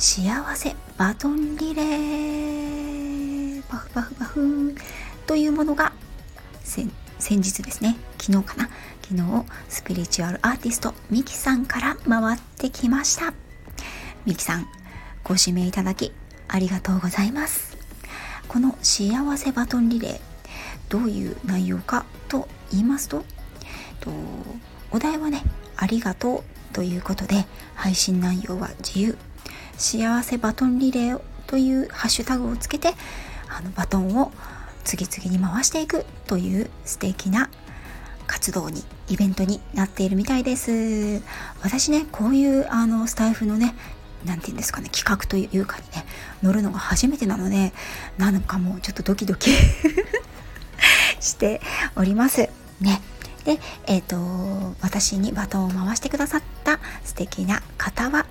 幸せバトンリレーバフバフバフというものが先日ですね。昨日かな。昨日スピリチュアルアーティストミキさんから回ってきました。ミキさんご指名いただきありがとうございます。この幸せバトンリレーどういう内容かと言いますととお題はねありがとうということで配信内容は自由幸せバトンリレーというハッシュタグをつけてあのバトンを次々に回していくという素敵な活動にイベントになっているみたいです。私ねこういうあのスタイフのね何て言うんですかね企画というかにね乗るのが初めてなのでなんかもうちょっとドキドキ しております。ね。で、えーと、私にバトンを回してくださった素敵な方は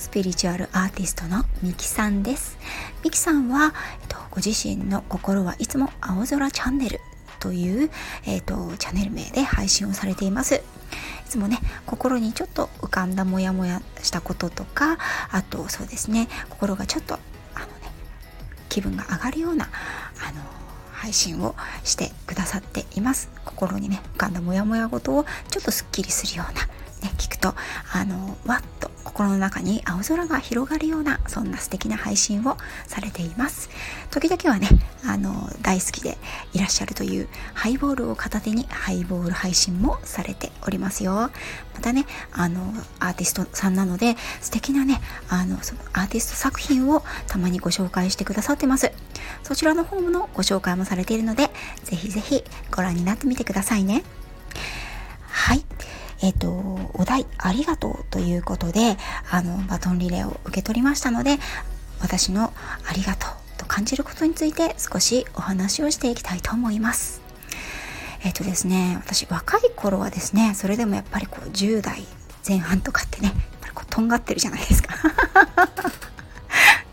スピリチュアルアーティストのミキさんです。ミキさんは、えーと、ご自身の心はいつも青空チャンネルという、えーとチャンネル名で配信をされています。いつもね心にちょっと浮かんだモヤモヤしたこととかあとそうですね心がちょっとあのね気分が上がるようなあの配信をしてくださっています。心にね浮かんだモヤモヤごとをちょっとすっきりするようなね、聞くとあのわっと心の中に青空が広がるようなそんな素敵な配信をされています。時々はねあの大好きでいらっしゃるというハイボールを片手にハイボール配信もされておりますよ。またねあのアーティストさんなので素敵なねあのそのアーティスト作品をたまにご紹介してくださってます。そちらの方のご紹介もされているのでぜひぜひご覧になってみてくださいね。えっ、と、お題ありがとうということで、あの、バトンリレーを受け取りましたので、私のありがとうと感じることについて少しお話をしていきたいと思います。えっ、とですね、私若い頃はですね、それでもやっぱりこう10代前半とかってね、やっぱりこうとんがってるじゃないですか。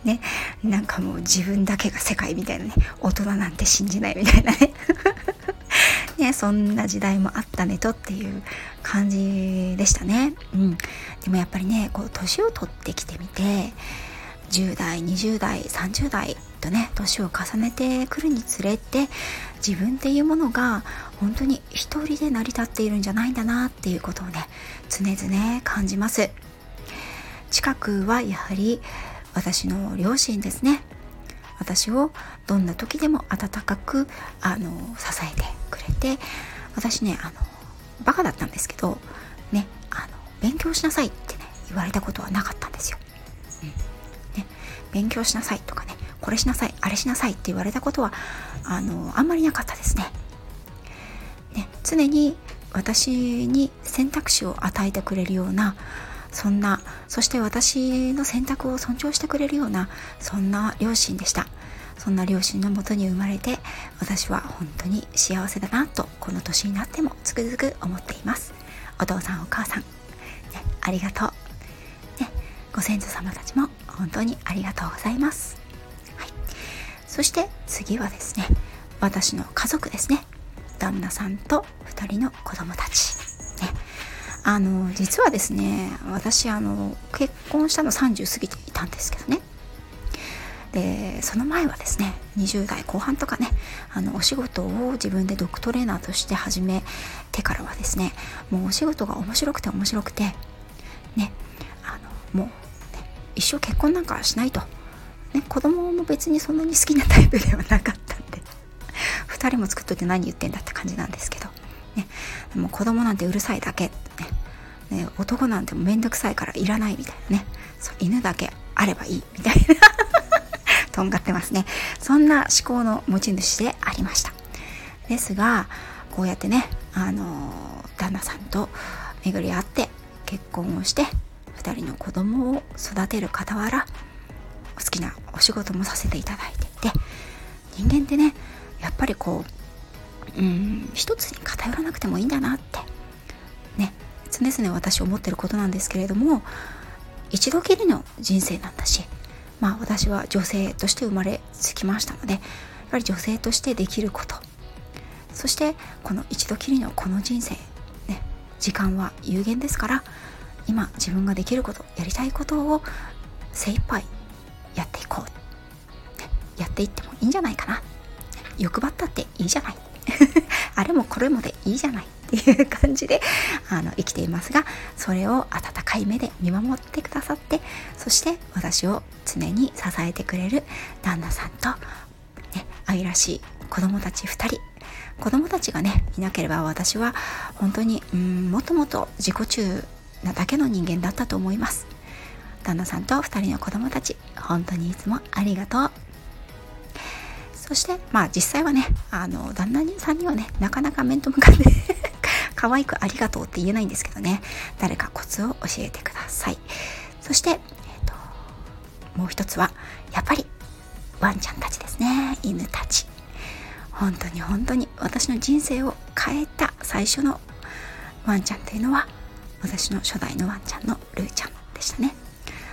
ね、なんかもう自分だけが世界みたいなね、大人なんて信じないみたいなね。そんな時代もあったねとっていう感じでしたね。うん。でもやっぱりね、こう、年を取ってきてみて、10代、20代、30代とね、年を重ねてくるにつれて、自分っていうものが本当に一人で成り立っているんじゃないんだなっていうことをね、常々感じます。近くはやはり私の両親ですね。私をどんな時でも温かくあの支えてくれて私ねあのバカだったんですけどねあの勉強しなさいってね言われたことはなかったんですよ。うんね、勉強しなさいとかねこれしなさいあれしなさいって言われたことはあのあんまりなかったですね。ね常に私に選択肢を与えてくれるようなそんなそして私の選択を尊重してくれるようなそんな両親でしたそんな両親のもとに生まれて私は本当に幸せだなとこの年になってもつくづく思っています。お父さんお母さん、ね、ありがとう、ね、ご先祖様たちも本当にありがとうございます、はい、そして次はですね私の家族ですね。旦那さんと2人の子供たち。あの実はですね私あの結婚したの30過ぎていたんですけどね。でその前はですね20代後半とかねあのお仕事を自分でドッグトレーナーとして始めてからはですねもうお仕事が面白くて面白くてねあのもう、ね、一生結婚なんかしないと、ね、子供も別にそんなに好きなタイプではなかったんで2人も作っといて何言ってんだって感じなんですけどね、もう子供なんてうるさいだけ、ねね、男なんてめんどくさいからいらないみたいなねそう犬だけあればいいみたいなとんがってますね。そんな思考の持ち主でありました。ですがこうやってねあの旦那さんと巡り合って結婚をして2人の子供を育てる傍ら好きなお仕事もさせていただいていて人間ってねやっぱりこううん一つに偏らなくてもいいんだなってね常々私思ってることなんですけれども一度きりの人生なんだしまあ私は女性として生まれつきましたのでやっぱり女性としてできること。そしてこの一度きりのこの人生ね時間は有限ですから今自分ができることやりたいことを精一杯やっていこう、ね、やっていってもいいんじゃないかな。欲張ったっていいじゃない。あれもこれもでいいじゃない。っていう感じであの生きていますがそれを温かい目で見守ってくださってそして私を常に支えてくれる旦那さんと、ね、愛らしい子供たち2人。子供たちがねいなければ私は本当にうんもともと自己中なだけの人間だったと思います。旦那さんと2人の子供たち本当にいつもありがとう。そしてまあ実際はねあの旦那さんにはねなかなか面と向かって可愛くありがとうって言えないんですけどね。誰かコツを教えてください。そして、えーと、もう一つはやっぱりワンちゃんたちですね。犬たち。本当に本当に私の人生を変えた最初のワンちゃんというのは私の初代のワンちゃんのルーちゃんでしたね。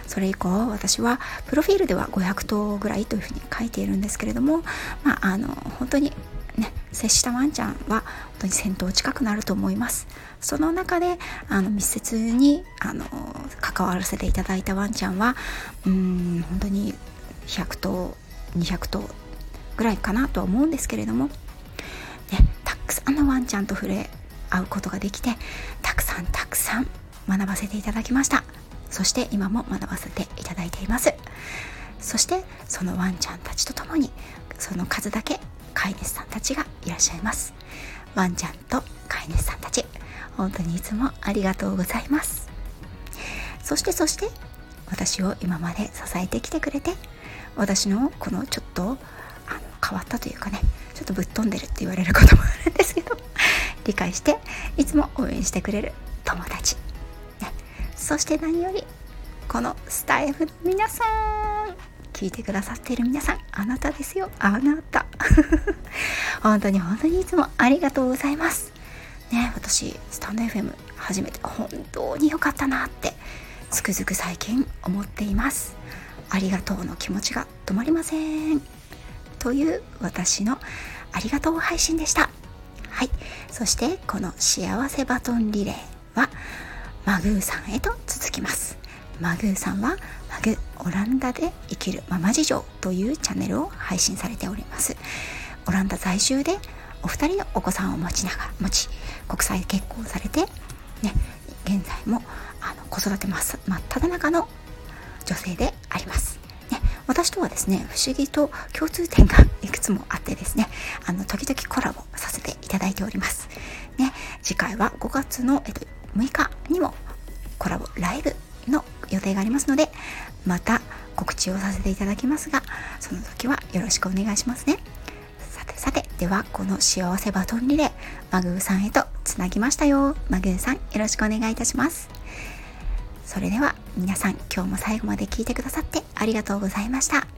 それ以降私はプロフィールでは500頭ぐらいというふうに書いているんですけれどもまああの本当に接したワンちゃんは本当に1000頭近くなると思います。その中であの密接にあの関わらせていただいたワンちゃんはうん本当に100頭200頭ぐらいかなとは思うんですけれども、ね、たくさんのワンちゃんと触れ合うことができてたくさんたくさん学ばせていただきました。そして今も学ばせていただいています。そしてそのワンちゃんたちと共にその数だけ飼い主さんたちがいらっしゃいます。ワンちゃんと飼い主さんたち。本当にいつもありがとうございます。そしてそして私を今まで支えてきてくれて私のこのちょっとあの変わったというかねちょっとぶっ飛んでるって言われることもあるんですけど理解していつも応援してくれる友達、ね、そして何よりこのスタイフの皆さん聞いてくださっている皆さんあなたですよ。あなた。本当に本当にいつもありがとうございます。ね私スタンド FM 初めて本当に良かったなってつくづく最近思っています。ありがとうの気持ちが止まりません。という私のありがとう配信でした。はい。そしてこの幸せバトンリレーはマグーさんへと続きます。マグーさんはオランダで生きるママ事情というチャンネルを配信されております。オランダ在住でお二人のお子さんを持ちながら持ち国際結婚されてね現在もあの子育て真っ只中の女性であります。私とはですね不思議と共通点がいくつもあってですねあの時々コラボさせていただいております。ね次回は5月の、えっと、6日にもコラボライブ定がありますのでまた告知をさせていただきますがその時はよろしくお願いしますね。さてさてではこの幸せバトンリレーマグーさんへとつなぎましたよ。マグーさんよろしくお願いいたします。それでは皆さん今日も最後まで聞いてくださってありがとうございました。